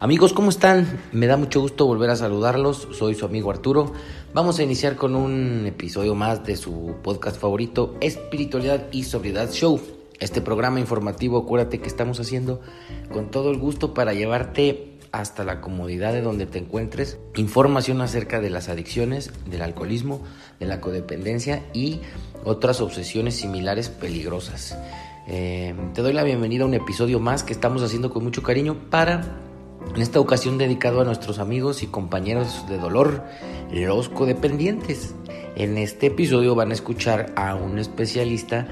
Amigos, ¿cómo están? Me da mucho gusto volver a saludarlos. Soy su amigo Arturo. Vamos a iniciar con un episodio más de su podcast favorito, Espiritualidad y Sobriedad Show. Este programa informativo, acuérdate que estamos haciendo con todo el gusto para llevarte hasta la comodidad de donde te encuentres información acerca de las adicciones, del alcoholismo, de la codependencia y otras obsesiones similares peligrosas. Eh, te doy la bienvenida a un episodio más que estamos haciendo con mucho cariño para en esta ocasión dedicado a nuestros amigos y compañeros de dolor, los codependientes. En este episodio van a escuchar a un especialista,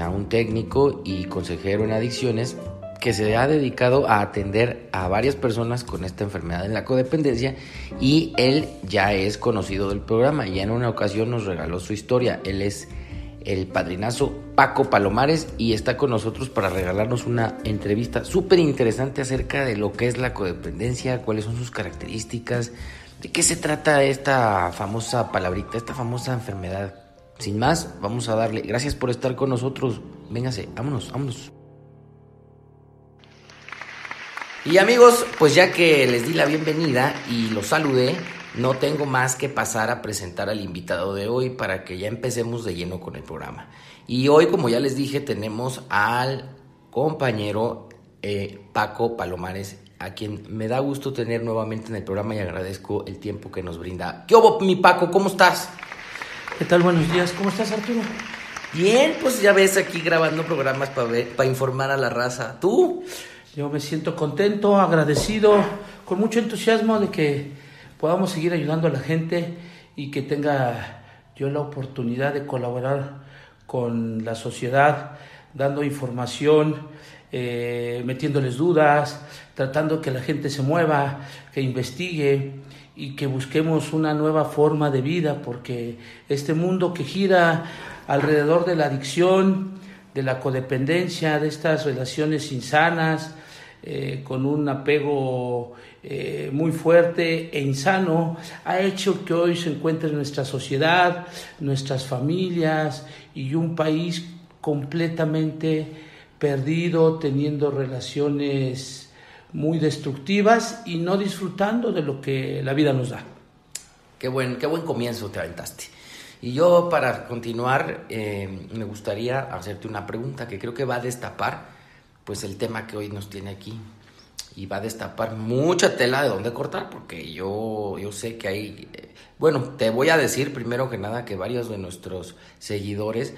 a un técnico y consejero en adicciones que se ha dedicado a atender a varias personas con esta enfermedad en la codependencia y él ya es conocido del programa. Ya en una ocasión nos regaló su historia. Él es el padrinazo Paco Palomares y está con nosotros para regalarnos una entrevista súper interesante acerca de lo que es la codependencia, cuáles son sus características, de qué se trata esta famosa palabrita, esta famosa enfermedad. Sin más, vamos a darle. Gracias por estar con nosotros. Véngase, vámonos, vámonos. Y amigos, pues ya que les di la bienvenida y los saludé, no tengo más que pasar a presentar al invitado de hoy para que ya empecemos de lleno con el programa. Y hoy, como ya les dije, tenemos al compañero eh, Paco Palomares, a quien me da gusto tener nuevamente en el programa y agradezco el tiempo que nos brinda. ¿Qué hubo, mi Paco? ¿Cómo estás? ¿Qué tal? Buenos días. ¿Cómo estás, Arturo? Bien, pues ya ves aquí grabando programas para para informar a la raza. ¿Tú? Yo me siento contento, agradecido, con mucho entusiasmo de que podamos seguir ayudando a la gente y que tenga yo la oportunidad de colaborar con la sociedad, dando información, eh, metiéndoles dudas, tratando que la gente se mueva, que investigue y que busquemos una nueva forma de vida, porque este mundo que gira alrededor de la adicción, de la codependencia, de estas relaciones insanas, eh, con un apego eh, muy fuerte e insano, ha hecho que hoy se encuentre nuestra sociedad, nuestras familias y un país completamente perdido, teniendo relaciones muy destructivas y no disfrutando de lo que la vida nos da. Qué buen, qué buen comienzo te aventaste. Y yo para continuar eh, me gustaría hacerte una pregunta que creo que va a destapar pues el tema que hoy nos tiene aquí y va a destapar mucha tela de dónde cortar, porque yo, yo sé que hay... Eh, bueno, te voy a decir primero que nada que varios de nuestros seguidores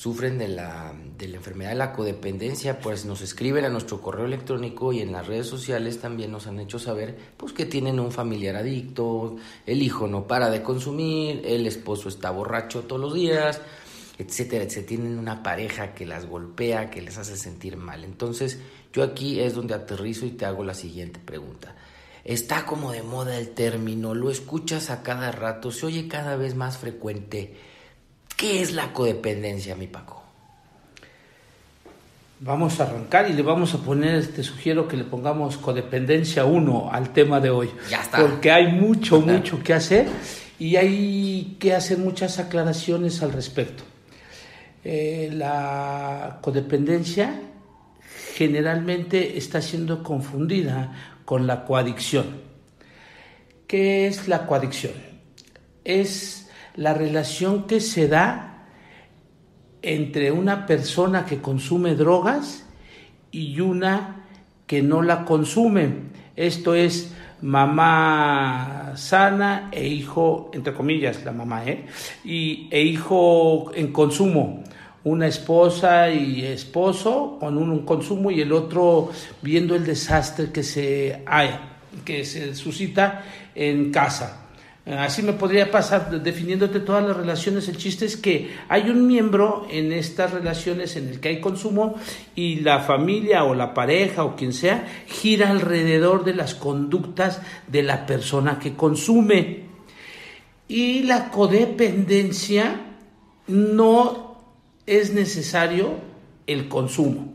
sufren de la, de la enfermedad de la codependencia, pues nos escriben a nuestro correo electrónico y en las redes sociales también nos han hecho saber pues que tienen un familiar adicto, el hijo no para de consumir, el esposo está borracho todos los días, etcétera, etcétera. Tienen una pareja que las golpea, que les hace sentir mal. Entonces, yo aquí es donde aterrizo y te hago la siguiente pregunta. Está como de moda el término, lo escuchas a cada rato, se oye cada vez más frecuente. ¿Qué es la codependencia, mi Paco? Vamos a arrancar y le vamos a poner, te sugiero que le pongamos codependencia 1 al tema de hoy. Ya está. Porque hay mucho, mucho que hacer y hay que hacer muchas aclaraciones al respecto. Eh, la codependencia generalmente está siendo confundida con la coadicción. ¿Qué es la coadicción? Es la relación que se da entre una persona que consume drogas y una que no la consume. Esto es mamá sana e hijo, entre comillas, la mamá, ¿eh? y, e hijo en consumo una esposa y esposo con un, consumo y el otro viendo el desastre que se, hay, que se suscita en casa. Así me podría pasar definiéndote todas las relaciones. El chiste es que hay un miembro en estas relaciones en el que hay consumo y la familia o la pareja o quien sea gira alrededor de las conductas de la persona que consume. Y la codependencia no es necesario el consumo.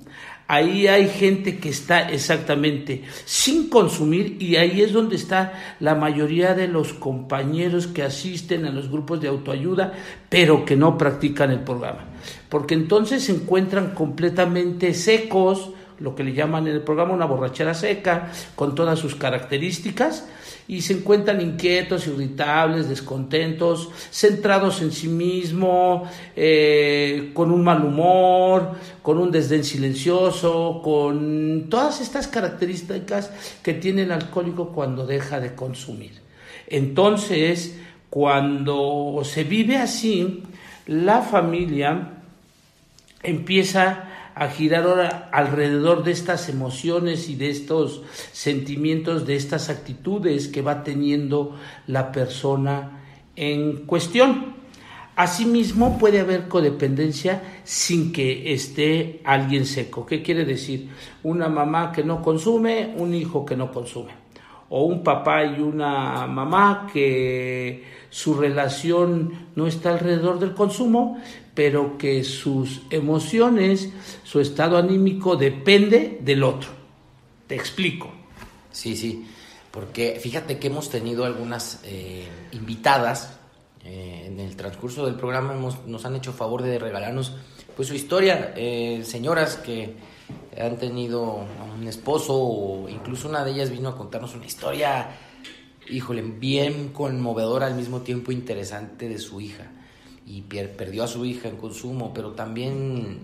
Ahí hay gente que está exactamente sin consumir y ahí es donde está la mayoría de los compañeros que asisten a los grupos de autoayuda, pero que no practican el programa. Porque entonces se encuentran completamente secos, lo que le llaman en el programa una borrachera seca, con todas sus características, y se encuentran inquietos, irritables, descontentos, centrados en sí mismo, eh, con un mal humor, con un desdén silencioso, con todas estas características que tiene el alcohólico cuando deja de consumir. Entonces, cuando se vive así, la familia empieza a girar alrededor de estas emociones y de estos sentimientos, de estas actitudes que va teniendo la persona en cuestión. Asimismo, puede haber codependencia sin que esté alguien seco. ¿Qué quiere decir? Una mamá que no consume, un hijo que no consume. O un papá y una mamá que su relación no está alrededor del consumo, pero que sus emociones, su estado anímico depende del otro. Te explico. Sí, sí, porque fíjate que hemos tenido algunas eh, invitadas eh, en el transcurso del programa, nos han hecho favor de regalarnos pues su historia, eh, señoras que han tenido un esposo o incluso una de ellas vino a contarnos una historia, híjole, bien conmovedora al mismo tiempo interesante de su hija y perdió a su hija en consumo, pero también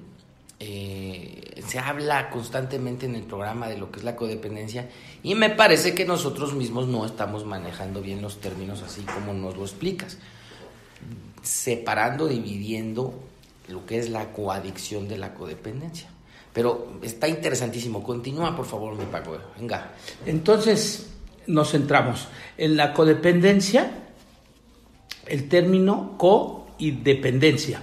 eh, se habla constantemente en el programa de lo que es la codependencia y me parece que nosotros mismos no estamos manejando bien los términos así como nos lo explicas, separando, dividiendo lo que es la coadicción de la codependencia. Pero está interesantísimo. Continúa, por favor, mi Paco. Venga. Entonces, nos centramos en la codependencia. El término co y dependencia.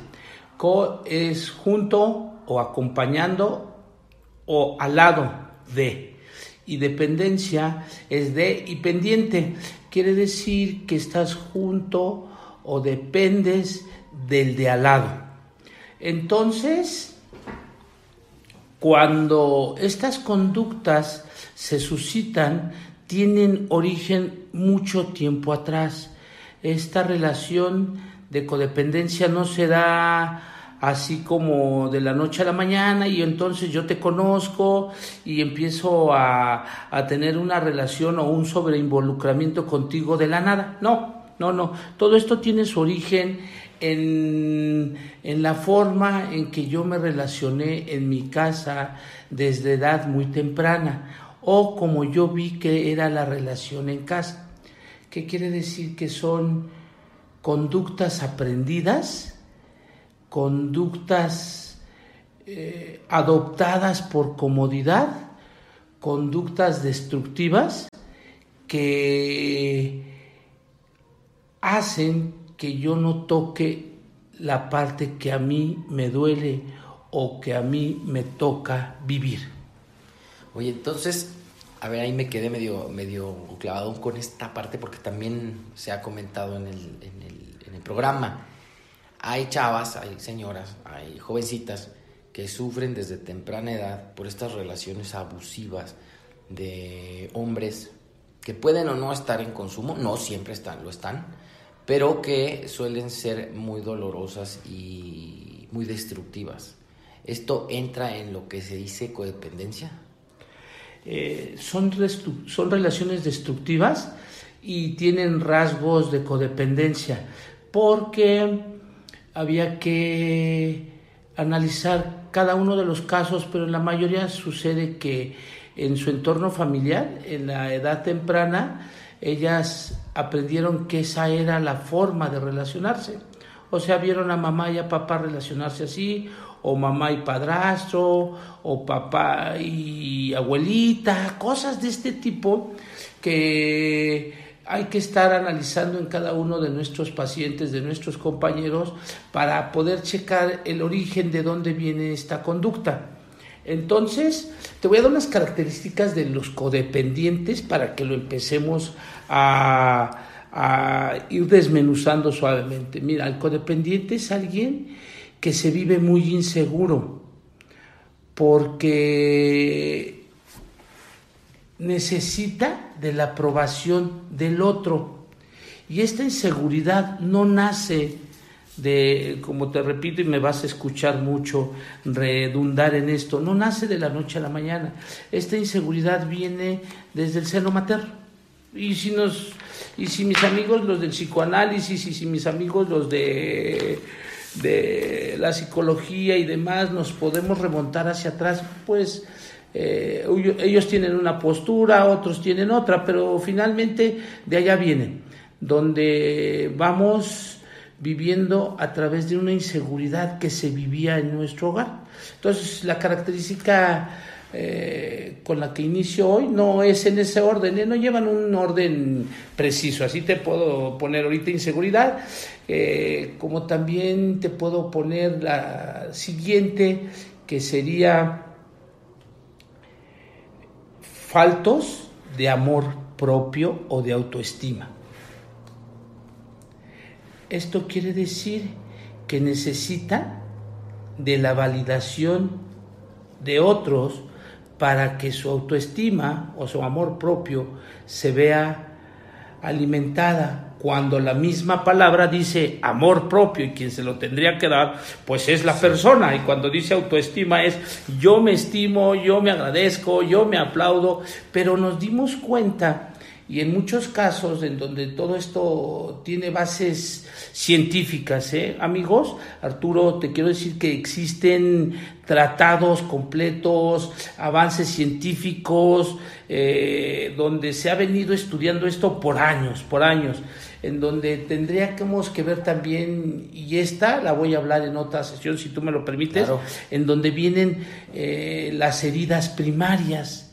Co es junto o acompañando o al lado de. Y dependencia es de y pendiente. Quiere decir que estás junto o dependes del de al lado. Entonces, cuando estas conductas se suscitan, tienen origen mucho tiempo atrás. Esta relación de codependencia no se da así como de la noche a la mañana y entonces yo te conozco y empiezo a, tener una relación o un sobreinvolucramiento contigo de la nada. No, no, no. Todo esto tiene su origen en, en, la forma en que yo me relacioné en mi casa desde edad muy temprana o como yo vi que era la relación en casa. ¿Qué quiere decir? Que son conductas aprendidas, conductas eh, adoptadas por comodidad, conductas destructivas que hacen que yo no toque la parte que a mí me duele o que a mí me toca vivir. Oye, entonces, a ver, ahí me quedé medio, medio clavado con esta parte porque también se ha comentado en el, programa. Hay chavas, hay señoras, hay jovencitas que sufren desde temprana edad por estas relaciones abusivas de hombres que pueden o no estar en consumo, no siempre están, lo están, pero que suelen ser muy dolorosas y muy destructivas. ¿Esto entra en lo que se dice codependencia? Eh, son, son relaciones destructivas y tienen rasgos de codependencia, porque había que analizar cada uno de los casos, pero en la mayoría sucede que en su entorno familiar, en la edad temprana, ellas aprendieron que esa era la forma de relacionarse. O sea, vieron a mamá y a papá relacionarse así, o mamá y padrastro, o papá y abuelita, cosas de este tipo que hay que estar analizando en cada uno de nuestros pacientes, de nuestros compañeros, para poder checar el origen de dónde viene esta conducta. Entonces, te voy a dar unas características de los codependientes para que lo empecemos a, a ir desmenuzando suavemente. Mira, el codependiente es alguien que se vive muy inseguro porque necesita de la aprobación del otro. Y esta inseguridad no nace de, como te repito y me vas a escuchar mucho redundar en esto, no nace de la noche a la mañana. Esta inseguridad viene desde el seno materno. Y si nos y si mis amigos los del psicoanálisis y si mis amigos los de de la psicología y demás nos podemos remontar hacia atrás, pues eh, ellos tienen una postura, otros tienen otra, pero finalmente de allá vienen, donde vamos viviendo a través de una inseguridad que se vivía en nuestro hogar. Entonces, la característica eh, con la que inicio hoy no es en ese orden, ¿eh? no llevan un orden preciso, así te puedo poner ahorita inseguridad, como también te puedo poner la siguiente, que sería faltos de amor propio o de autoestima. Esto quiere decir que necesita de la validación de otros para que su autoestima o su amor propio se vea alimentada cuando la misma palabra dice amor propio y quien se lo tendría que dar pues es la persona. Y cuando dice autoestima es yo me estimo, yo me agradezco, yo me aplaudo, pero nos dimos cuenta y en muchos casos en donde todo esto tiene bases científicas, ¿eh? amigos, Arturo, te quiero decir que existen tratados completos, avances científicos, eh, donde se ha venido estudiando esto por años, por años, en donde tendríamos que ver también, y esta la voy a hablar en otra sesión, si tú me lo permites, en donde vienen eh, las heridas primarias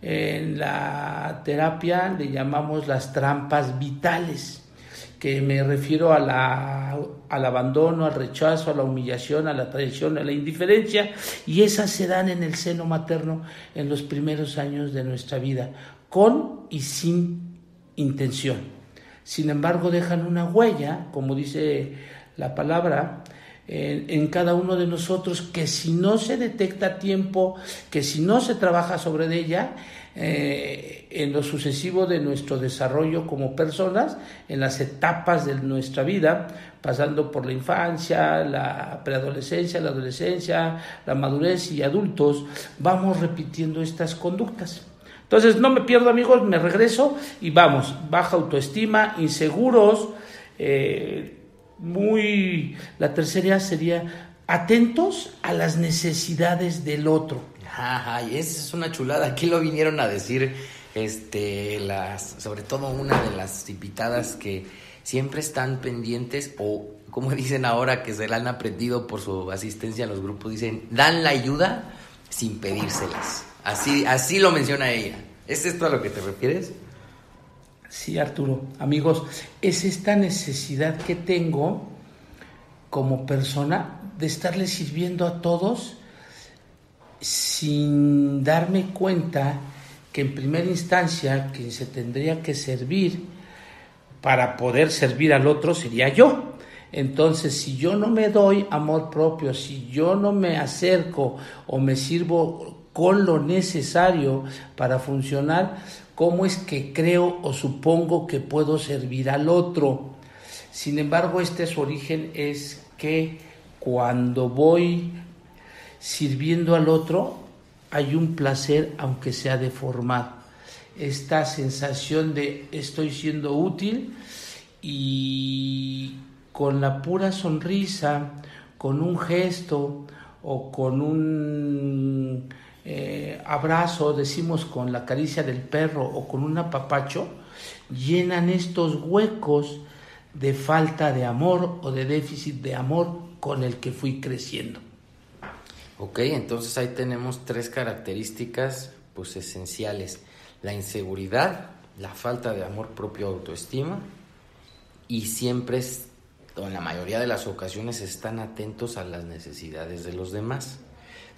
en la terapia le llamamos las trampas vitales, que me refiero a al abandono, al rechazo, a la humillación, a la traición, a la indiferencia, y esas se dan en el seno materno en los primeros años de nuestra vida, con y sin intención. Sin embargo, dejan una huella, como dice la palabra, en, cada uno de nosotros que si no se detecta a tiempo, que si no se trabaja sobre ella, eh, en lo sucesivo de nuestro desarrollo como personas, en las etapas de nuestra vida, pasando por la infancia, la preadolescencia, la adolescencia, la madurez y adultos, vamos repitiendo estas conductas. Entonces, no me pierdo amigos, me regreso y vamos, baja autoestima, inseguros, eh, muy, la tercera sería atentos a las necesidades del otro. Ajá, y esa es una chulada. Aquí lo vinieron a decir, este, las, sobre todo una de las invitadas que siempre están pendientes o como dicen ahora que se la han aprendido por su asistencia a los grupos, dicen, dan la ayuda sin pedírselas. Así, así lo menciona ella. ¿Es esto a lo que te refieres? Sí, Arturo. Amigos, es esta necesidad que tengo como persona de estarle sirviendo a todos sin darme cuenta que en primera instancia quien se tendría que servir para poder servir al otro sería yo. Entonces, si yo no me doy amor propio, si yo no me acerco o me sirvo con lo necesario para funcionar, ¿cómo es que creo o supongo que puedo servir al otro? Sin embargo, este su origen es que cuando voy sirviendo al otro, hay un placer aunque sea deformado. Esta sensación de estoy siendo útil y con la pura sonrisa, con un gesto o con un eh, abrazo, decimos con la caricia del perro o con un apapacho, llenan estos huecos de falta de amor o de déficit de amor con el que fui creciendo. Ok, entonces ahí tenemos tres características pues esenciales. La inseguridad, la falta de amor propio, autoestima y siempre, en la mayoría de las ocasiones, están atentos a las necesidades de los demás.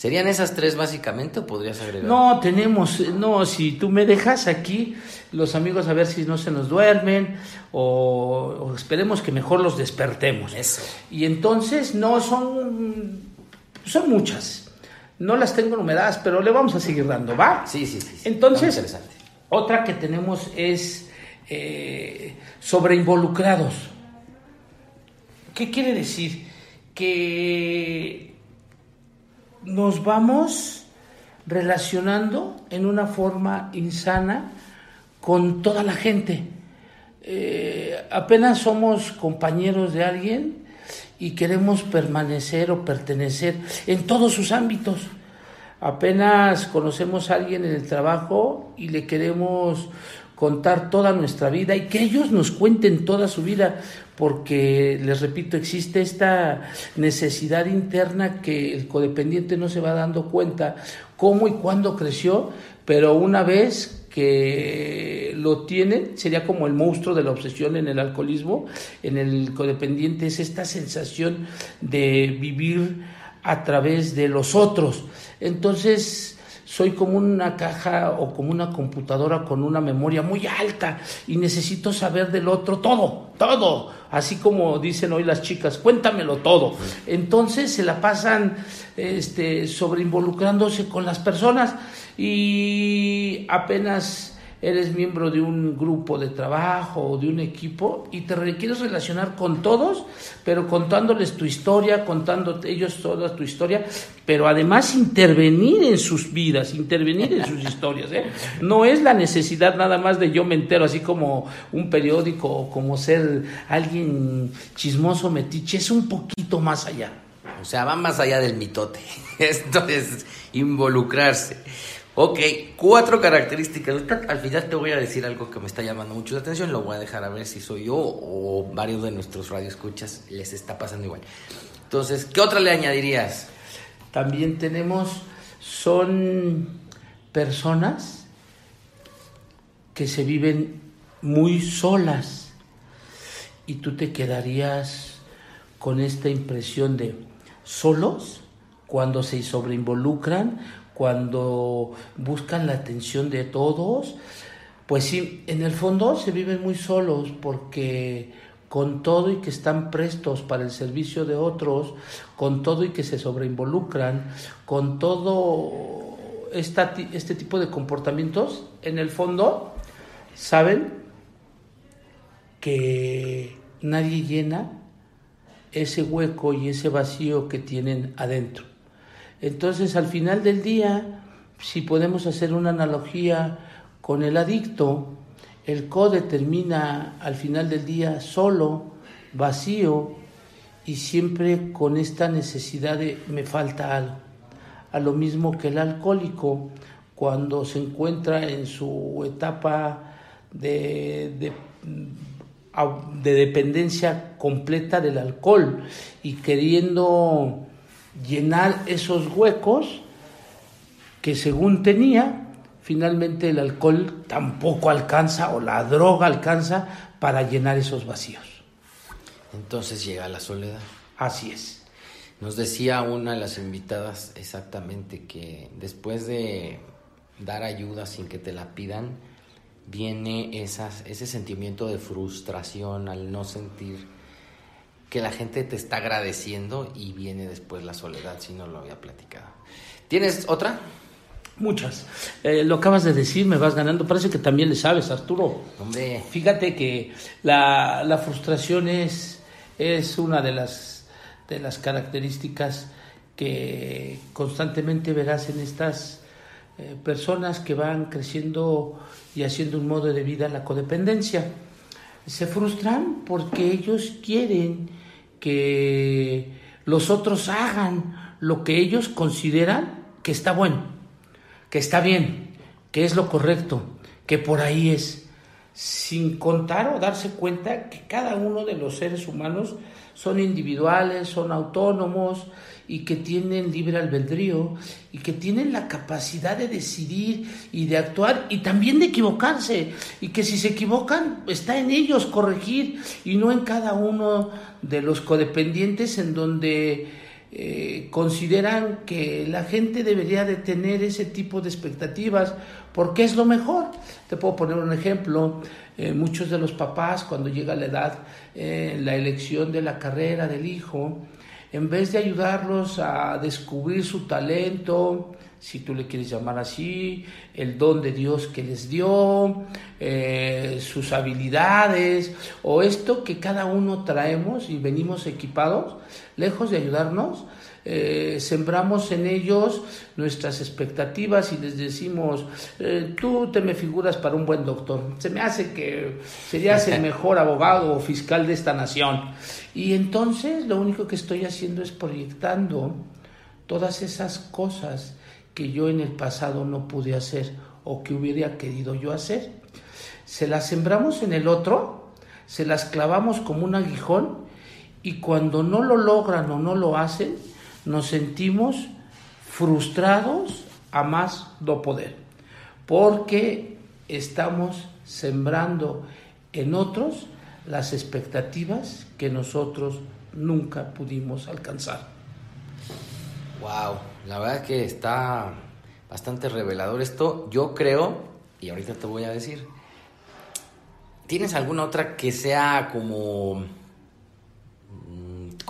¿Serían esas tres básicamente o podrías agregar? No, tenemos, no, si tú me dejas aquí, los amigos a ver si no se nos duermen o, esperemos que mejor los despertemos. Eso. Y entonces, no, son, son muchas. No las tengo numeradas, pero le vamos a seguir dando, ¿va? Sí, sí, sí. Entonces, otra que tenemos es eh, sobre involucrados. ¿Qué quiere decir? Que nos vamos relacionando en una forma insana con toda la gente. Eh, apenas somos compañeros de alguien y queremos permanecer o pertenecer en todos sus ámbitos. Apenas conocemos a alguien en el trabajo y le queremos contar toda nuestra vida y que ellos nos cuenten toda su vida, porque les repito, existe esta necesidad interna que el codependiente no se va dando cuenta cómo y cuándo creció, pero una vez que lo tienen, sería como el monstruo de la obsesión en el alcoholismo, en el codependiente es esta sensación de vivir a través de los otros. Entonces, soy como una caja o como una computadora con una memoria muy alta y necesito saber del otro todo, todo, así como dicen hoy las chicas, cuéntamelo todo. Entonces se la pasan este, sobre involucrándose con las personas y apenas eres miembro de un grupo de trabajo o de un equipo y te quieres relacionar con todos, pero contándoles tu historia, contando ellos toda tu historia, pero además intervenir en sus vidas, intervenir en sus historias. ¿eh? No es la necesidad nada más de yo me entero, así como un periódico o como ser alguien chismoso, metiche, es un poquito más allá. O sea, va más allá del mitote. Esto es involucrarse. Ok, cuatro características. Al final te voy a decir algo que me está llamando mucho la atención. Lo voy a dejar a ver si soy yo o varios de nuestros radioescuchas les está pasando igual. Entonces, ¿qué otra le añadirías? También tenemos, son personas que se viven muy solas y tú te quedarías con esta impresión de solos cuando se sobreinvolucran cuando buscan la atención de todos, pues sí, en el fondo se viven muy solos porque con todo y que están prestos para el servicio de otros, con todo y que se sobreinvolucran, con todo este tipo de comportamientos, en el fondo saben que nadie llena ese hueco y ese vacío que tienen adentro. Entonces, al final del día, si podemos hacer una analogía con el adicto, el code termina al final del día solo, vacío y siempre con esta necesidad de me falta algo. A lo mismo que el alcohólico, cuando se encuentra en su etapa de, de, de dependencia completa del alcohol y queriendo llenar esos huecos que según tenía, finalmente el alcohol tampoco alcanza o la droga alcanza para llenar esos vacíos. Entonces llega la soledad. Así es. Nos decía una de las invitadas exactamente que después de dar ayuda sin que te la pidan, viene esas, ese sentimiento de frustración al no sentir que la gente te está agradeciendo y viene después la soledad, si no lo había platicado. ¿Tienes otra? Muchas. Eh, lo acabas de decir, me vas ganando. Parece que también le sabes, Arturo. Hombre. Fíjate que la, la frustración es, es una de las, de las características que constantemente verás en estas eh, personas que van creciendo y haciendo un modo de vida la codependencia. Se frustran porque ellos quieren que los otros hagan lo que ellos consideran que está bueno, que está bien, que es lo correcto, que por ahí es, sin contar o darse cuenta que cada uno de los seres humanos son individuales, son autónomos, y que tienen libre albedrío y que tienen la capacidad de decidir y de actuar y también de equivocarse. Y que si se equivocan está en ellos corregir y no en cada uno de los codependientes en donde eh, consideran que la gente debería de tener ese tipo de expectativas porque es lo mejor. Te puedo poner un ejemplo, eh, muchos de los papás cuando llega la edad, eh, la elección de la carrera del hijo, en vez de ayudarlos a descubrir su talento, si tú le quieres llamar así, el don de Dios que les dio, sus habilidades o esto que cada uno traemos y venimos equipados, lejos de ayudarnos, eh, sembramos en ellos nuestras expectativas y les decimos, eh, tú te me figuras para un buen doctor, se me hace que serías el mejor abogado o fiscal de esta nación. Y entonces lo único que estoy haciendo es proyectando todas esas cosas que yo en el pasado no pude hacer o que hubiera querido yo hacer. Se las sembramos en el otro, se las clavamos como un aguijón y cuando no lo logran o no lo hacen, nos sentimos frustrados a más no poder, porque estamos sembrando en otros las expectativas que nosotros nunca pudimos alcanzar. Wow, la verdad que está bastante revelador esto. Yo creo, y ahorita te voy a decir, ¿tienes alguna otra que sea como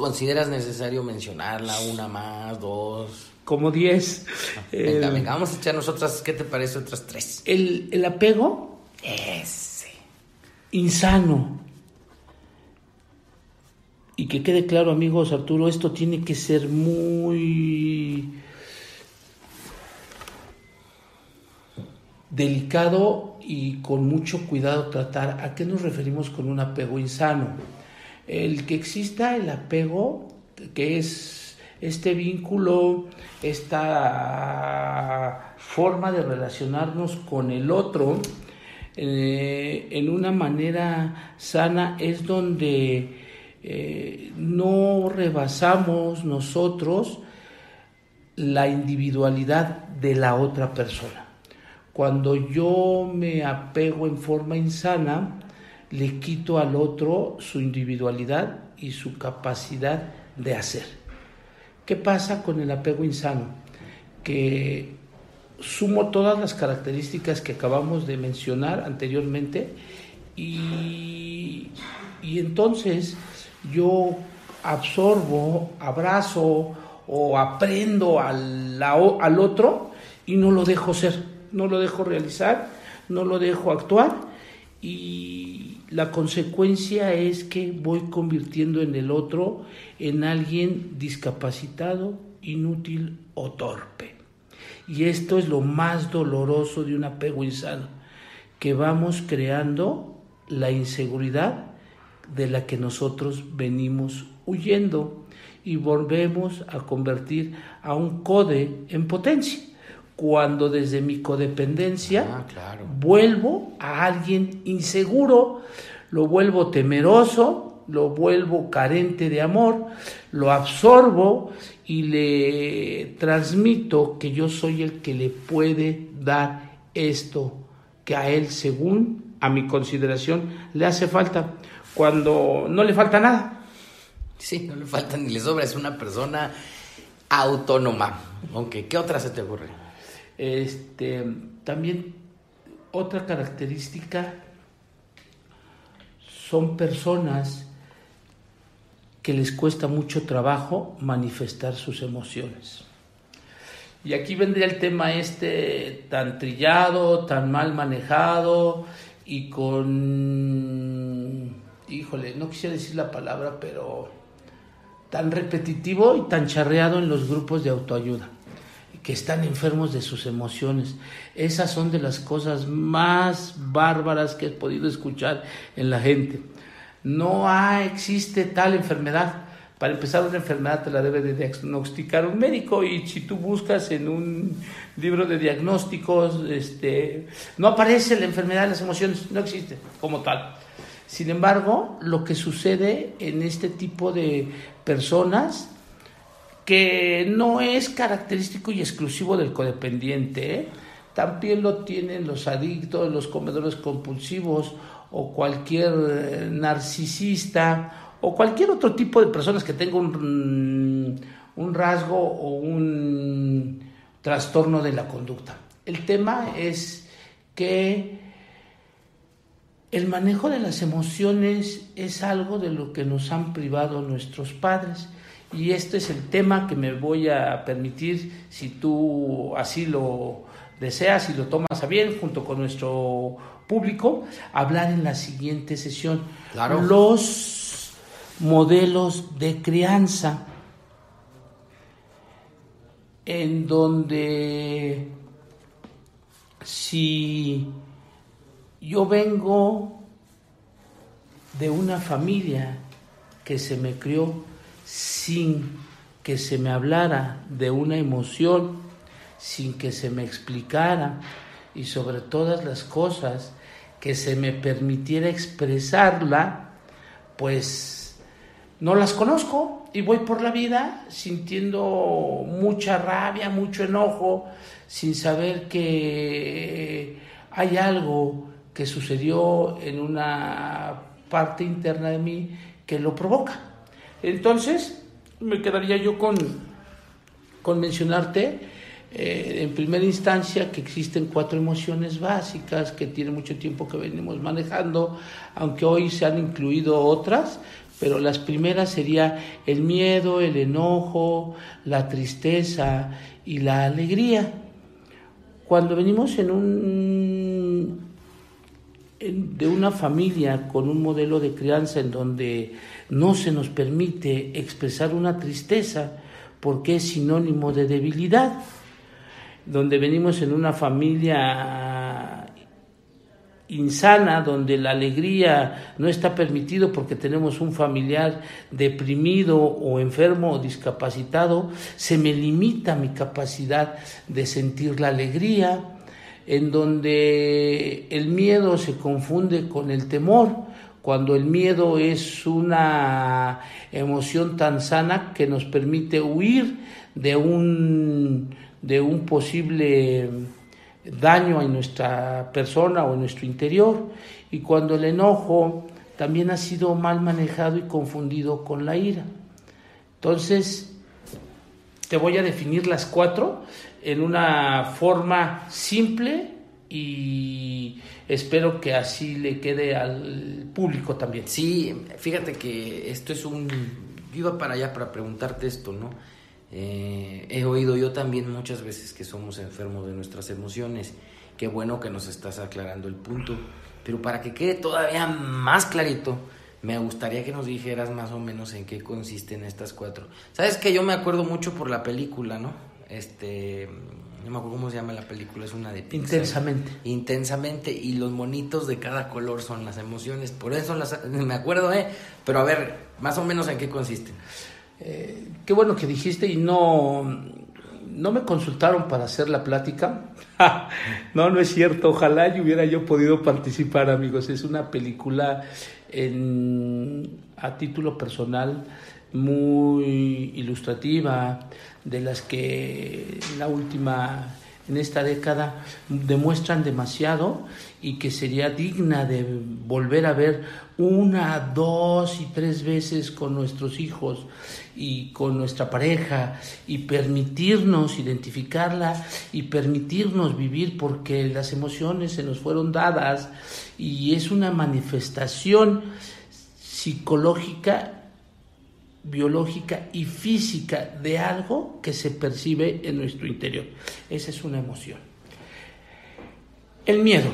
¿Consideras necesario mencionarla? ¿Una más? ¿Dos? Como diez. Venga, eh, venga, vamos a echar nosotras, ¿qué te parece? Otras tres. El, el apego. Ese. Insano. Y que quede claro, amigos, Arturo, esto tiene que ser muy delicado y con mucho cuidado tratar a qué nos referimos con un apego insano el que exista el apego, que es este vínculo, esta forma de relacionarnos con el otro eh, en una manera sana es donde eh, no rebasamos nosotros la individualidad de la otra persona. Cuando yo me apego en forma insana, le quito al otro su individualidad y su capacidad de hacer. ¿Qué pasa con el apego insano? Que sumo todas las características que acabamos de mencionar anteriormente y, entonces yo absorbo, abrazo o aprendo al, al otro y no lo dejo ser, no lo dejo realizar, no lo dejo actuar y la consecuencia es que voy convirtiendo en el otro en alguien discapacitado, inútil o torpe. Y esto es lo más doloroso de un apego insano, que vamos creando la inseguridad de la que nosotros venimos huyendo y volvemos a convertir a un code en potencia cuando desde mi codependencia ah, vuelvo a alguien inseguro, lo vuelvo temeroso, lo vuelvo carente de amor, lo absorbo y le transmito que yo soy el que le puede dar esto que a él, según a mi consideración, le hace falta, cuando no le falta nada. Sí, no le falta ni le sobra, es una persona autónoma. Aunque, ¿qué otra se te ocurre? Este, también otra característica son personas que les cuesta mucho trabajo manifestar sus emociones. Y aquí vendría el tema este tan trillado, tan mal manejado y con, híjole, no quisiera decir la palabra, pero tan repetitivo y tan charreado en los grupos de autoayuda que están enfermos de sus emociones. Esas son de las cosas más bárbaras que he podido escuchar en la gente. No existe tal enfermedad. Para empezar, una enfermedad te la debe de diagnosticar un médico y si tú buscas en un libro de diagnósticos, este, no aparece la enfermedad de las emociones, no existe como tal. Sin embargo, lo que sucede en este tipo de personas que no es característico y exclusivo del codependiente, ¿eh? también lo tienen los adictos, los comedores compulsivos o cualquier eh, narcisista o cualquier otro tipo de personas que tenga un, un rasgo o un trastorno de la conducta. El tema es que el manejo de las emociones es algo de lo que nos han privado nuestros padres y este es el tema que me voy a permitir, si tú así lo deseas y lo tomas a bien, junto con nuestro público, hablar en la siguiente sesión. Los modelos de crianza, en donde si yo vengo de una familia que se me crió sin que se me hablara de una emoción, sin que se me explicara y sobre todas las cosas que se me permitiera expresarla, pues no las conozco y voy por la vida sintiendo mucha rabia, mucho enojo, sin saber que hay algo que sucedió en una parte interna de mí que lo provoca. Entonces, me quedaría yo con, con mencionarte eh, en primera instancia que existen cuatro emociones básicas que tiene mucho tiempo que venimos manejando, aunque hoy se han incluido otras, pero las primeras sería el miedo, el enojo, la tristeza y la alegría. Cuando venimos en un de una familia con un modelo de crianza en donde no se nos permite expresar una tristeza porque es sinónimo de debilidad, donde venimos en una familia insana, donde la alegría no está permitido porque tenemos un familiar deprimido o enfermo o discapacitado, se me limita mi capacidad de sentir la alegría, en donde el miedo se confunde con el temor, cuando el miedo es una emoción tan sana que nos permite huir de un, de un posible daño en nuestra persona o en nuestro interior, y cuando el enojo también ha sido mal manejado y confundido con la ira. Entonces, te voy a definir las cuatro en una forma simple y espero que así le quede al público también. Sí, fíjate que esto es un... Yo iba para allá para preguntarte esto, ¿no? Eh, he oído yo también muchas veces que somos enfermos de nuestras emociones. Qué bueno que nos estás aclarando el punto. Pero para que quede todavía más clarito, me gustaría que nos dijeras más o menos en qué consisten estas cuatro. Sabes que yo me acuerdo mucho por la película, ¿no? Este, no me acuerdo cómo se llama la película, es una de Intensamente. Intensamente, y los monitos de cada color son las emociones, por eso las, me acuerdo, ¿eh? Pero a ver, más o menos en qué consisten. Eh, qué bueno que dijiste y no, no me consultaron para hacer la plática. no, no es cierto, ojalá yo hubiera yo podido participar, amigos. Es una película en, a título personal muy ilustrativa, de las que la última, en esta década, demuestran demasiado y que sería digna de volver a ver una, dos y tres veces con nuestros hijos y con nuestra pareja y permitirnos identificarla y permitirnos vivir porque las emociones se nos fueron dadas y es una manifestación psicológica biológica y física de algo que se percibe en nuestro interior. Esa es una emoción. El miedo.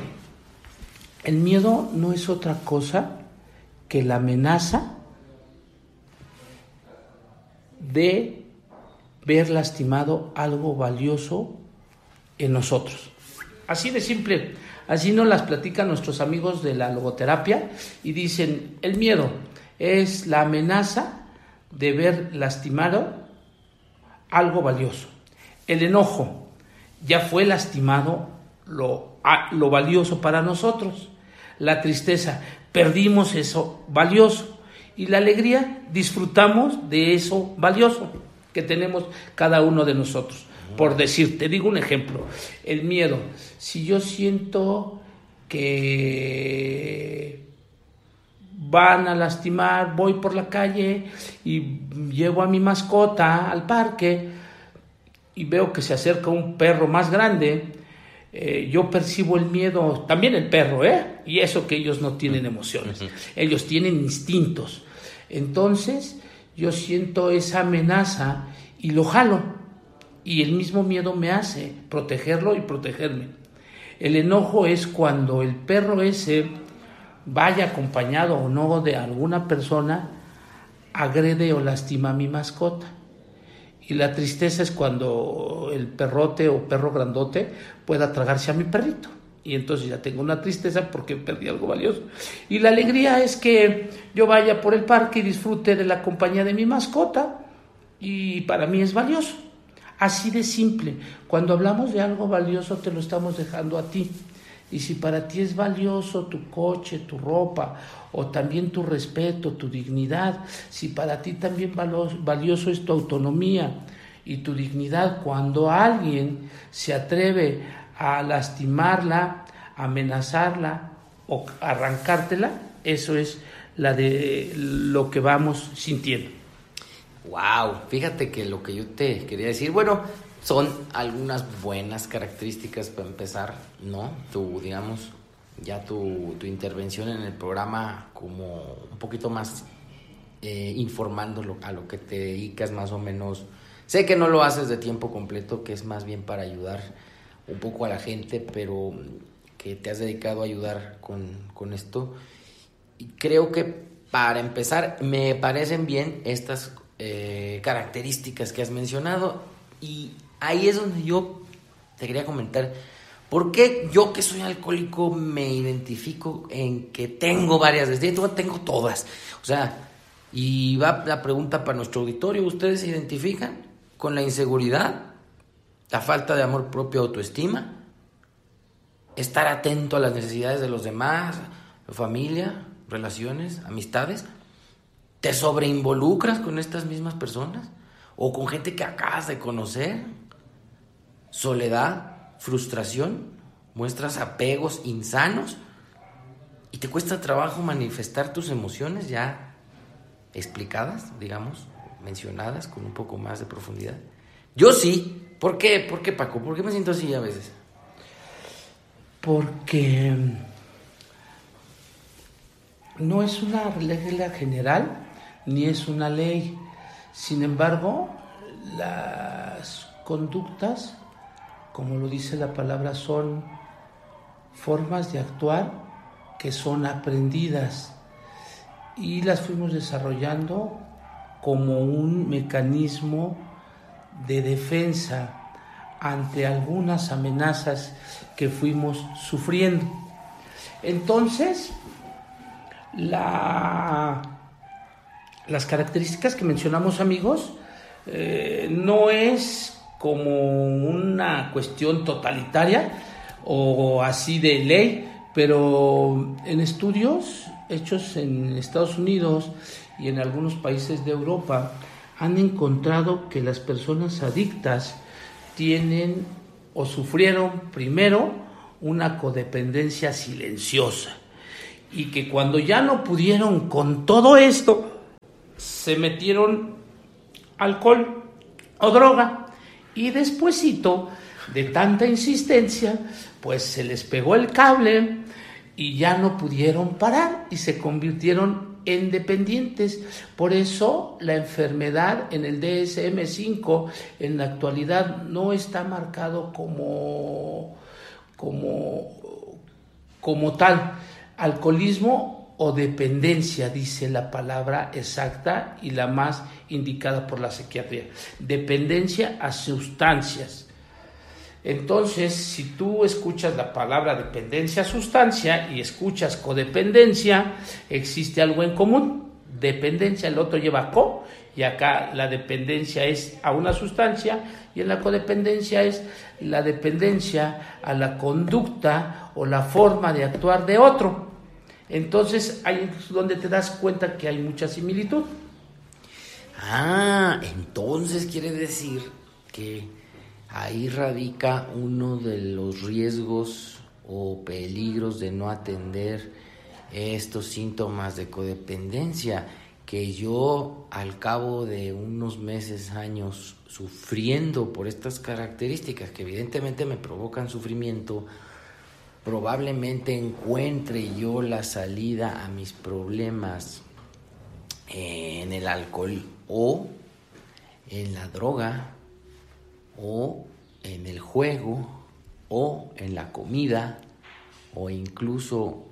El miedo no es otra cosa que la amenaza de ver lastimado algo valioso en nosotros. Así de simple. Así nos las platican nuestros amigos de la logoterapia y dicen, el miedo es la amenaza de ver lastimado algo valioso. El enojo ya fue lastimado lo, lo valioso para nosotros. La tristeza, perdimos eso valioso. Y la alegría, disfrutamos de eso valioso que tenemos cada uno de nosotros. Por decir, te digo un ejemplo, el miedo. Si yo siento que van a lastimar, voy por la calle y llevo a mi mascota al parque y veo que se acerca un perro más grande, eh, yo percibo el miedo, también el perro, ¿eh? Y eso que ellos no tienen emociones, ellos tienen instintos. Entonces yo siento esa amenaza y lo jalo. Y el mismo miedo me hace protegerlo y protegerme. El enojo es cuando el perro ese vaya acompañado o no de alguna persona, agrede o lastima a mi mascota. Y la tristeza es cuando el perrote o perro grandote pueda tragarse a mi perrito. Y entonces ya tengo una tristeza porque perdí algo valioso. Y la alegría es que yo vaya por el parque y disfrute de la compañía de mi mascota. Y para mí es valioso. Así de simple. Cuando hablamos de algo valioso te lo estamos dejando a ti. Y si para ti es valioso tu coche, tu ropa, o también tu respeto, tu dignidad, si para ti también valioso es tu autonomía y tu dignidad, cuando alguien se atreve a lastimarla, amenazarla o arrancártela, eso es la de lo que vamos sintiendo. Wow, fíjate que lo que yo te quería decir, bueno, son algunas buenas características para empezar, ¿no? Tu, digamos, ya tu, tu intervención en el programa como un poquito más eh, informándolo a lo que te dedicas más o menos. Sé que no lo haces de tiempo completo, que es más bien para ayudar un poco a la gente, pero que te has dedicado a ayudar con, con esto. Y creo que para empezar me parecen bien estas eh, características que has mencionado y ahí es donde yo te quería comentar, ¿por qué yo que soy alcohólico me identifico en que tengo varias de estas? Tengo todas. O sea, y va la pregunta para nuestro auditorio, ¿ustedes se identifican con la inseguridad, la falta de amor propio, autoestima? Estar atento a las necesidades de los demás, familia, relaciones, amistades. ¿Te sobreinvolucras con estas mismas personas? ¿O con gente que acabas de conocer? Soledad, frustración, muestras apegos insanos y te cuesta trabajo manifestar tus emociones ya explicadas, digamos, mencionadas con un poco más de profundidad. Yo sí. ¿Por qué? ¿Por qué, Paco? ¿Por qué me siento así a veces? Porque no es una regla general ni es una ley. Sin embargo, las conductas como lo dice la palabra, son formas de actuar que son aprendidas y las fuimos desarrollando como un mecanismo de defensa ante algunas amenazas que fuimos sufriendo. Entonces, la, las características que mencionamos amigos eh, no es como una cuestión totalitaria o así de ley, pero en estudios hechos en Estados Unidos y en algunos países de Europa han encontrado que las personas adictas tienen o sufrieron primero una codependencia silenciosa y que cuando ya no pudieron con todo esto se metieron alcohol o droga y despuesito de tanta insistencia, pues se les pegó el cable y ya no pudieron parar y se convirtieron en dependientes. Por eso la enfermedad en el DSM5 en la actualidad no está marcado como, como, como tal. Alcoholismo o dependencia, dice la palabra exacta y la más indicada por la psiquiatría. Dependencia a sustancias. Entonces, si tú escuchas la palabra dependencia a sustancia y escuchas codependencia, existe algo en común. Dependencia, el otro lleva co, y acá la dependencia es a una sustancia, y en la codependencia es la dependencia a la conducta o la forma de actuar de otro. Entonces ahí es donde te das cuenta que hay mucha similitud. Ah, entonces quiere decir que ahí radica uno de los riesgos o peligros de no atender estos síntomas de codependencia que yo al cabo de unos meses, años, sufriendo por estas características que evidentemente me provocan sufrimiento, probablemente encuentre yo la salida a mis problemas en el alcohol o en la droga o en el juego o en la comida o incluso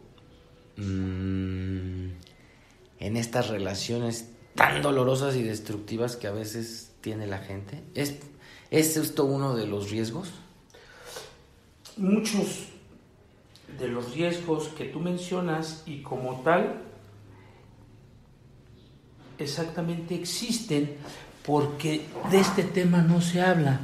mm, en estas relaciones tan dolorosas y destructivas que a veces tiene la gente? ¿Es, ¿Es esto uno de los riesgos? Muchos de los riesgos que tú mencionas y como tal exactamente existen porque de este tema no se habla,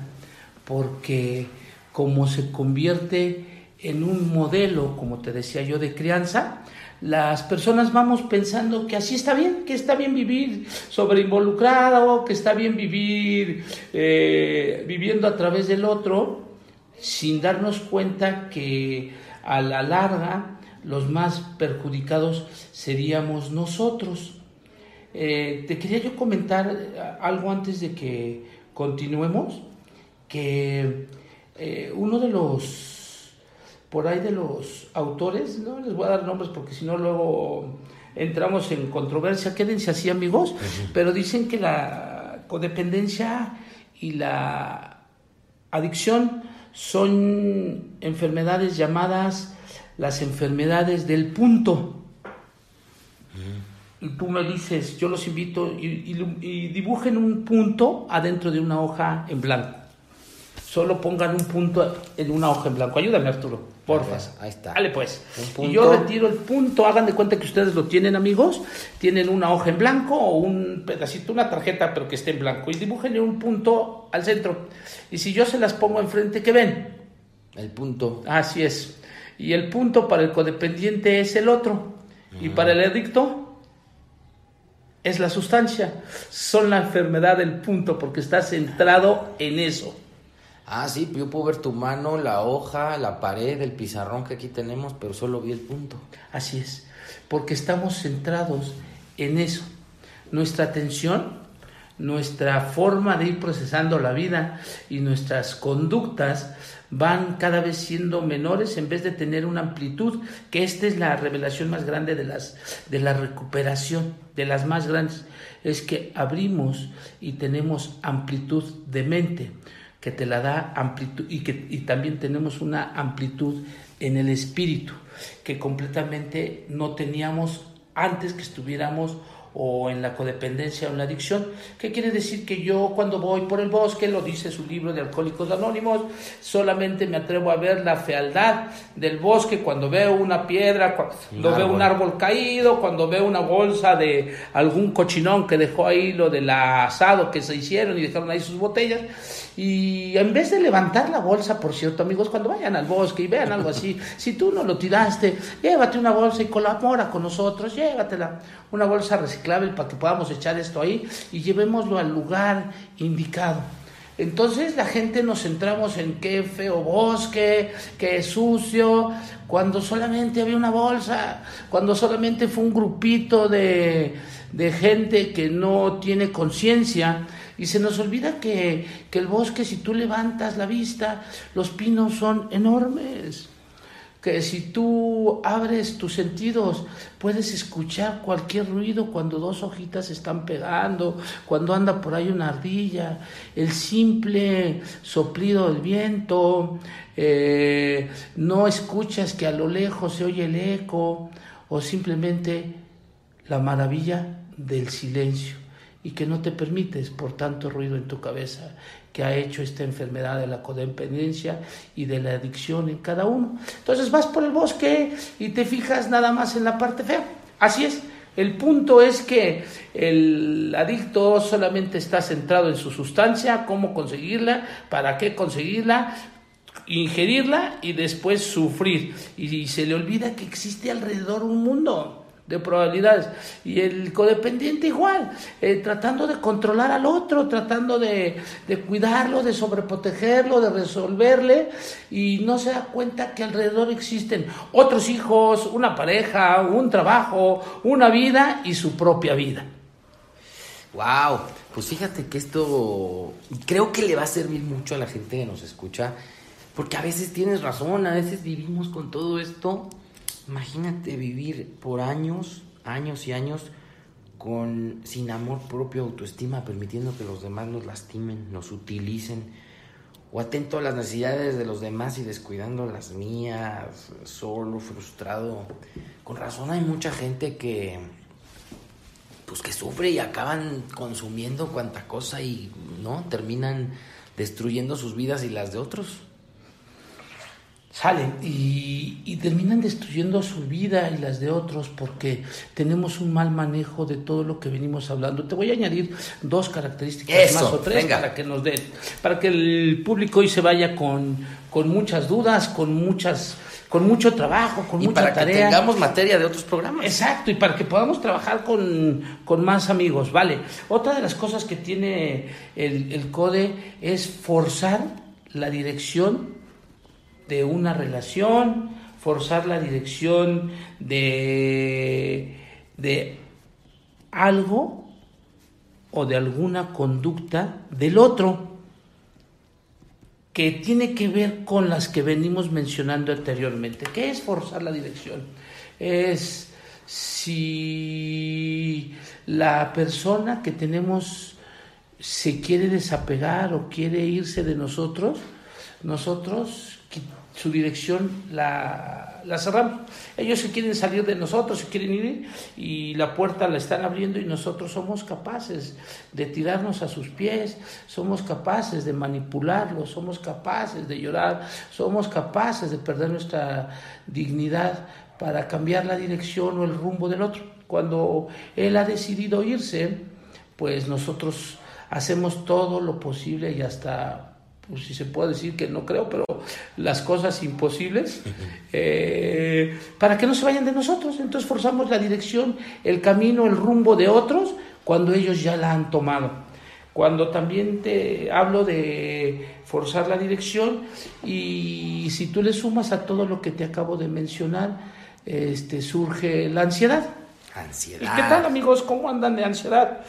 porque como se convierte en un modelo, como te decía yo, de crianza, las personas vamos pensando que así está bien, que está bien vivir sobre involucrado, que está bien vivir eh, viviendo a través del otro, sin darnos cuenta que a la larga los más perjudicados seríamos nosotros. Eh, te quería yo comentar algo antes de que continuemos, que eh, uno de los por ahí de los autores, no les voy a dar nombres porque si no luego entramos en controversia, quédense así amigos, pero dicen que la codependencia y la adicción son enfermedades llamadas las enfermedades del punto. Y tú me dices, yo los invito y dibujen un punto adentro de una hoja en blanco solo pongan un punto en una hoja en blanco. Ayúdame, Arturo, porfa. Ahí está. Dale, pues. Y yo retiro el punto. Hagan de cuenta que ustedes lo tienen, amigos. Tienen una hoja en blanco o un pedacito, una tarjeta, pero que esté en blanco. Y dibújenle un punto al centro. Y si yo se las pongo enfrente, ¿qué ven? El punto. Así es. Y el punto para el codependiente es el otro. Y para el adicto es la sustancia. Son la enfermedad del punto porque está centrado en eso. Ah, sí, yo puedo ver tu mano, la hoja, la pared, el pizarrón que aquí tenemos, pero solo vi el punto. Así es, porque estamos centrados en eso. Nuestra atención, nuestra forma de ir procesando la vida y nuestras conductas van cada vez siendo menores en vez de tener una amplitud, que esta es la revelación más grande de las de la recuperación, de las más grandes, es que abrimos y tenemos amplitud de mente que te la da amplitud y que y también tenemos una amplitud en el espíritu que completamente no teníamos antes que estuviéramos o en la codependencia o en la adicción. ¿Qué quiere decir? Que yo cuando voy por el bosque, lo dice su libro de Alcohólicos Anónimos, solamente me atrevo a ver la fealdad del bosque cuando veo una piedra, cuando veo un árbol caído, cuando veo una bolsa de algún cochinón que dejó ahí lo del asado que se hicieron y dejaron ahí sus botellas. Y en vez de levantar la bolsa, por cierto, amigos, cuando vayan al bosque y vean algo así, si tú no lo tiraste, llévate una bolsa y colabora con nosotros, llévatela, una bolsa reciclable para que podamos echar esto ahí y llevémoslo al lugar indicado. Entonces la gente nos centramos en qué feo bosque, qué sucio, cuando solamente había una bolsa, cuando solamente fue un grupito de, de gente que no tiene conciencia y se nos olvida que, el bosque, si tú levantas la vista, los pinos son enormes. Que si tú abres tus sentidos, puedes escuchar cualquier ruido cuando dos hojitas están pegando, cuando anda por ahí una ardilla, el simple soplido del viento, eh, no escuchas que a lo lejos se oye el eco, o simplemente la maravilla del silencio y que no te permites por tanto ruido en tu cabeza ha hecho esta enfermedad de la codependencia y de la adicción en cada uno. Entonces vas por el bosque y te fijas nada más en la parte fea. Así es. El punto es que el adicto solamente está centrado en su sustancia, cómo conseguirla, para qué conseguirla, ingerirla y después sufrir. Y se le olvida que existe alrededor un mundo de probabilidades. Y el codependiente igual, eh, tratando de controlar al otro, tratando de, de, cuidarlo, de sobreprotegerlo, de resolverle, y no se da cuenta que alrededor existen otros hijos, una pareja, un trabajo, una vida y su propia vida. Wow, pues fíjate que esto creo que le va a servir mucho a la gente que nos escucha, porque a veces tienes razón, a veces vivimos con todo esto Imagínate vivir por años, años y años con sin amor propio, autoestima, permitiendo que los demás nos lastimen, nos utilicen, o atento a las necesidades de los demás y descuidando las mías, solo, frustrado. Con razón hay mucha gente que pues que sufre y acaban consumiendo cuanta cosa y no terminan destruyendo sus vidas y las de otros salen y, terminan destruyendo su vida y las de otros porque tenemos un mal manejo de todo lo que venimos hablando. Te voy a añadir dos características más o tres para que nos den, para que el público hoy se vaya con, con muchas dudas, con muchas con mucho trabajo, con y mucha para tarea. que tengamos materia de otros programas. Exacto, y para que podamos trabajar con, con más amigos, ¿vale? Otra de las cosas que tiene el, el CODE es forzar la dirección de una relación, forzar la dirección de, de algo o de alguna conducta del otro que tiene que ver con las que venimos mencionando anteriormente. ¿Qué es forzar la dirección? Es si la persona que tenemos se quiere desapegar o quiere irse de nosotros, nosotros su dirección la, cerramos. Ellos se quieren salir de nosotros, se quieren ir y la puerta la están abriendo y nosotros somos capaces de tirarnos a sus pies, somos capaces de manipularlos, somos capaces de llorar, somos capaces de perder nuestra dignidad para cambiar la dirección o el rumbo del otro. Cuando él ha decidido irse, pues nosotros hacemos todo lo posible y hasta pues si se puede decir que no creo, pero las cosas imposibles, eh, para que no se vayan de nosotros. Entonces forzamos la dirección, el camino, el rumbo de otros cuando ellos ya la han tomado. Cuando también te hablo de forzar la dirección y si tú le sumas a todo lo que te acabo de mencionar, este, surge la ansiedad. Ansiedad. ¿Y qué tal amigos? ¿Cómo andan de ansiedad?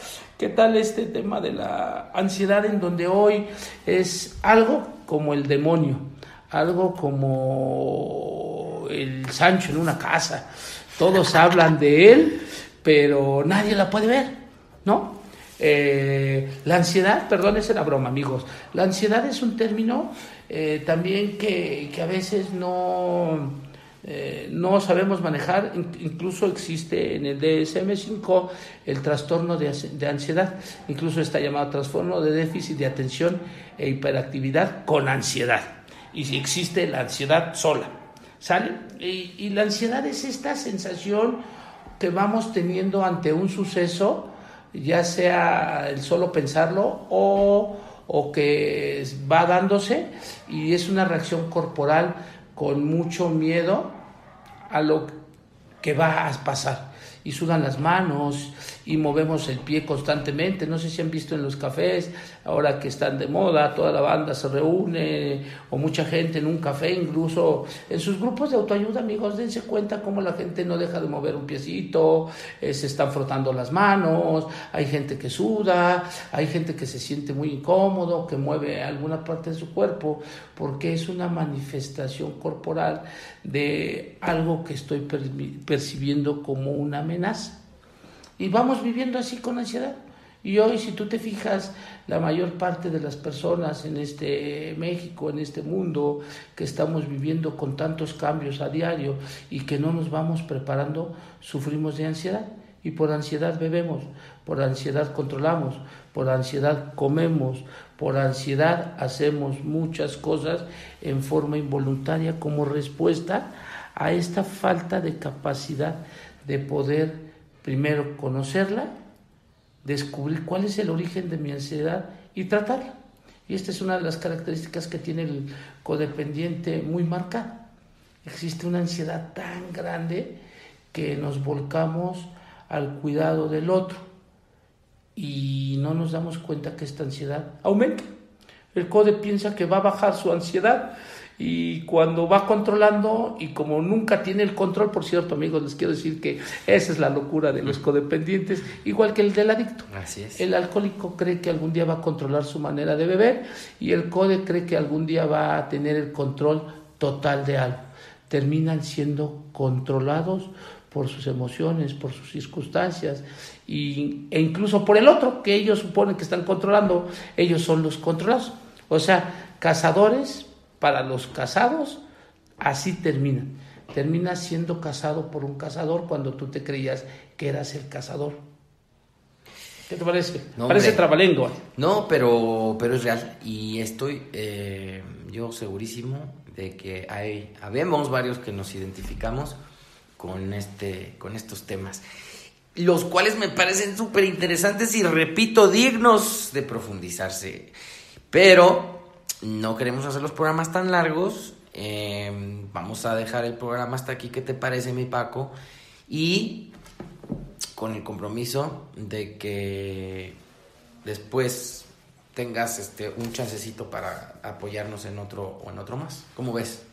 ¿Qué tal este tema de la ansiedad en donde hoy es algo como el demonio, algo como el Sancho en una casa? Todos hablan de él, pero nadie la puede ver, ¿no? Eh, la ansiedad, perdón, esa era broma, amigos. La ansiedad es un término eh, también que, que a veces no eh, no sabemos manejar, incluso existe en el DSM5 el trastorno de, ansiedad, incluso está llamado trastorno de déficit de atención e hiperactividad con ansiedad. Y si existe la ansiedad sola, ¿sale? Y, y la ansiedad es esta sensación que vamos teniendo ante un suceso, ya sea el solo pensarlo o, o que va dándose y es una reacción corporal con mucho miedo a lo que va a pasar. Y sudan las manos y movemos el pie constantemente. No sé si han visto en los cafés, ahora que están de moda, toda la banda se reúne o mucha gente en un café, incluso en sus grupos de autoayuda, amigos, dense cuenta cómo la gente no deja de mover un piecito, eh, se están frotando las manos, hay gente que suda, hay gente que se siente muy incómodo, que mueve alguna parte de su cuerpo, porque es una manifestación corporal de algo que estoy percibiendo como una amenaza. Y vamos viviendo así con ansiedad. Y hoy, si tú te fijas, la mayor parte de las personas en este México, en este mundo, que estamos viviendo con tantos cambios a diario y que no nos vamos preparando, sufrimos de ansiedad. Y por ansiedad bebemos, por ansiedad controlamos, por ansiedad comemos, por ansiedad hacemos muchas cosas en forma involuntaria como respuesta a esta falta de capacidad de poder primero conocerla, descubrir cuál es el origen de mi ansiedad y tratarla. Y esta es una de las características que tiene el codependiente muy marcada. Existe una ansiedad tan grande que nos volcamos al cuidado del otro y no nos damos cuenta que esta ansiedad aumenta. El CODE piensa que va a bajar su ansiedad y cuando va controlando y como nunca tiene el control, por cierto amigos, les quiero decir que esa es la locura de los codependientes, igual que el del adicto. Así es. El alcohólico cree que algún día va a controlar su manera de beber y el code cree que algún día va a tener el control total de algo. Terminan siendo controlados por sus emociones, por sus circunstancias y, e incluso por el otro que ellos suponen que están controlando, ellos son los controlados. O sea, cazadores para los casados, así termina. Termina siendo casado por un cazador cuando tú te creías que eras el cazador. ¿Qué te parece? parece trabalengua. No, pero, pero es real. Y estoy eh, yo segurísimo de que hay, habemos varios que nos identificamos con, este, con estos temas. Los cuales me parecen súper interesantes y repito, dignos de profundizarse. Pero no queremos hacer los programas tan largos. Em, vamos a dejar el programa hasta aquí. ¿Qué te parece, mi Paco? Y con el compromiso de que después tengas este un chancecito para apoyarnos en otro o en otro más. ¿Cómo ves?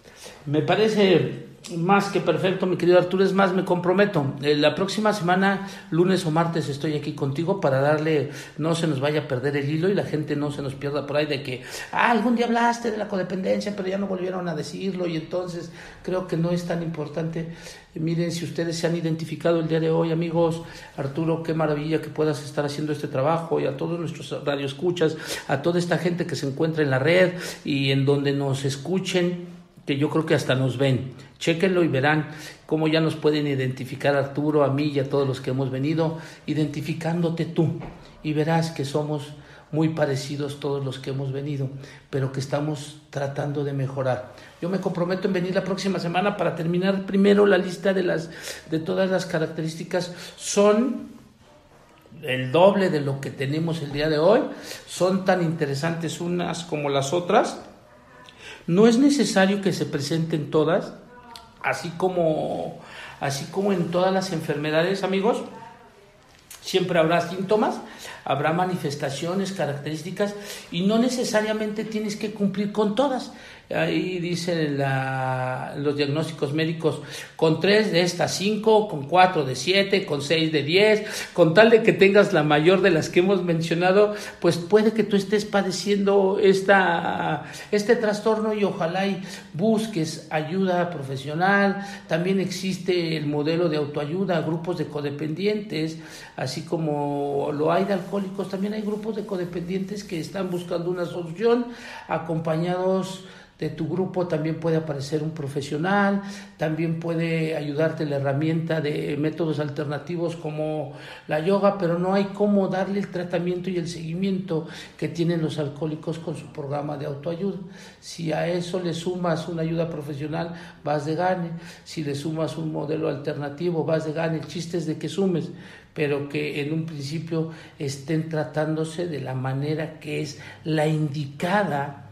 Me parece más que perfecto, mi querido Arturo. Es más, me comprometo. Eh, la próxima semana, lunes o martes, estoy aquí contigo para darle, no se nos vaya a perder el hilo y la gente no se nos pierda por ahí de que, ah, algún día hablaste de la codependencia, pero ya no volvieron a decirlo y entonces creo que no es tan importante. miren, si ustedes se han identificado el día de hoy, amigos, Arturo, qué maravilla que puedas estar haciendo este trabajo y a todos nuestros radioescuchas, a toda esta gente que se encuentra en la red y en donde nos escuchen que yo creo que hasta nos ven. Chéquenlo y verán cómo ya nos pueden identificar Arturo, a mí y a todos los que hemos venido, identificándote tú. Y verás que somos muy parecidos todos los que hemos venido, pero que estamos tratando de mejorar. Yo me comprometo en venir la próxima semana para terminar primero la lista de las de todas las características son el doble de lo que tenemos el día de hoy, son tan interesantes unas como las otras no es necesario que se presenten todas, así como, así como en todas las enfermedades, amigos. Siempre habrá síntomas, habrá manifestaciones, características y no necesariamente tienes que cumplir con todas. Ahí dicen los diagnósticos médicos con tres de estas cinco, con cuatro de siete, con seis de diez, con tal de que tengas la mayor de las que hemos mencionado, pues puede que tú estés padeciendo esta, este trastorno y ojalá y busques ayuda profesional. También existe el modelo de autoayuda, grupos de codependientes, así como lo hay de también hay grupos de codependientes que están buscando una solución acompañados de tu grupo también puede aparecer un profesional, también puede ayudarte la herramienta de métodos alternativos como la yoga, pero no hay cómo darle el tratamiento y el seguimiento que tienen los alcohólicos con su programa de autoayuda. Si a eso le sumas una ayuda profesional, vas de gane. Si le sumas un modelo alternativo, vas de gane. El chiste es de que sumes pero que en un principio estén tratándose de la manera que es la indicada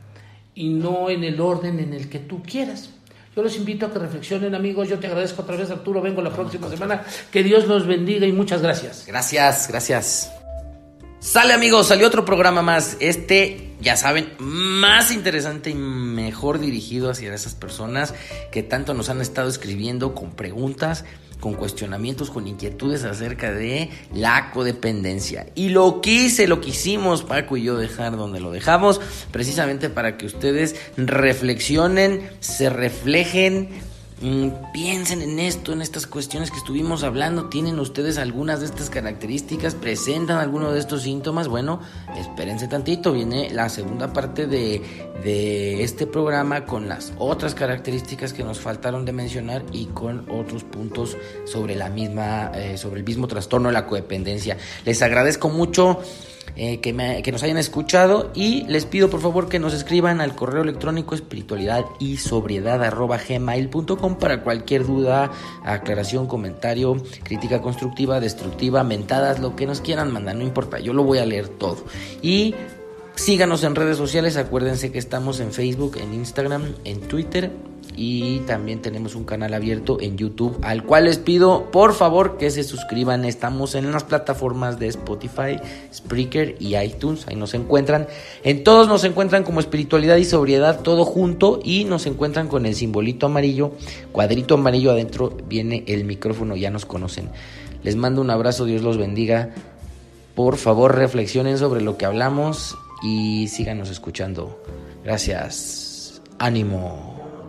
y no en el orden en el que tú quieras. Yo los invito a que reflexionen, amigos. Yo te agradezco otra vez, Arturo. Vengo la próxima semana. Que Dios los bendiga y muchas gracias. Gracias, gracias. Sale, amigos, salió otro programa más. Este, ya saben, más interesante y mejor dirigido hacia esas personas que tanto nos han estado escribiendo con preguntas con cuestionamientos, con inquietudes acerca de la codependencia. Y lo quise, lo quisimos Paco y yo dejar donde lo dejamos, precisamente para que ustedes reflexionen, se reflejen, piensen en esto, en estas cuestiones que estuvimos hablando. ¿Tienen ustedes algunas de estas características? ¿Presentan alguno de estos síntomas? Bueno, espérense tantito. Viene la segunda parte de, de este programa con las otras características que nos faltaron de mencionar y con otros puntos sobre la misma, eh, sobre el mismo trastorno de la codependencia. Les agradezco mucho. Eh, que, nos hayan escuchado y les pido por favor que nos escriban al correo electrónico espiritualidad y sobriedad arroba gmail.com para cualquier duda, aclaración, comentario, crítica constructiva, destructiva, mentadas, lo que nos quieran mandar, no importa, yo lo voy a leer todo. Y síganos en redes sociales, acuérdense que estamos en Facebook, en Instagram, en Twitter y también tenemos un canal abierto en YouTube al cual les pido por favor que se suscriban. Estamos en las plataformas de Spotify, Spreaker y iTunes. Ahí nos encuentran. En todos nos encuentran como espiritualidad y sobriedad todo junto y nos encuentran con el simbolito amarillo, cuadrito amarillo adentro viene el micrófono, ya nos conocen. Les mando un abrazo, Dios los bendiga. Por favor, reflexionen sobre lo que hablamos y síganos escuchando. Gracias. Ánimo.